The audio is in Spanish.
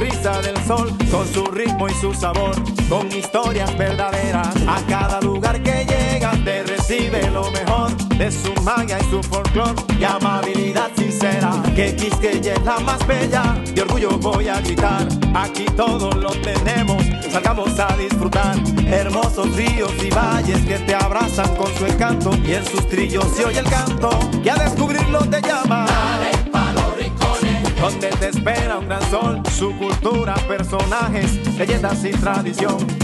brisa del sol, con su ritmo y su sabor, con historias verdaderas. A cada lugar que llega te recibe lo mejor de su magia y su folclor y amabilidad sincera. Que Quisqueya es la más bella, de orgullo voy a gritar. Aquí todo lo tenemos, salgamos a disfrutar. Hermosos ríos y valles que te abrazan con su encanto y en sus trillos se oye el canto que a descubrirlo te llama. Dale pa' los rincones, Donde espera un gran sol, su cultura, personajes, leyendas y tradición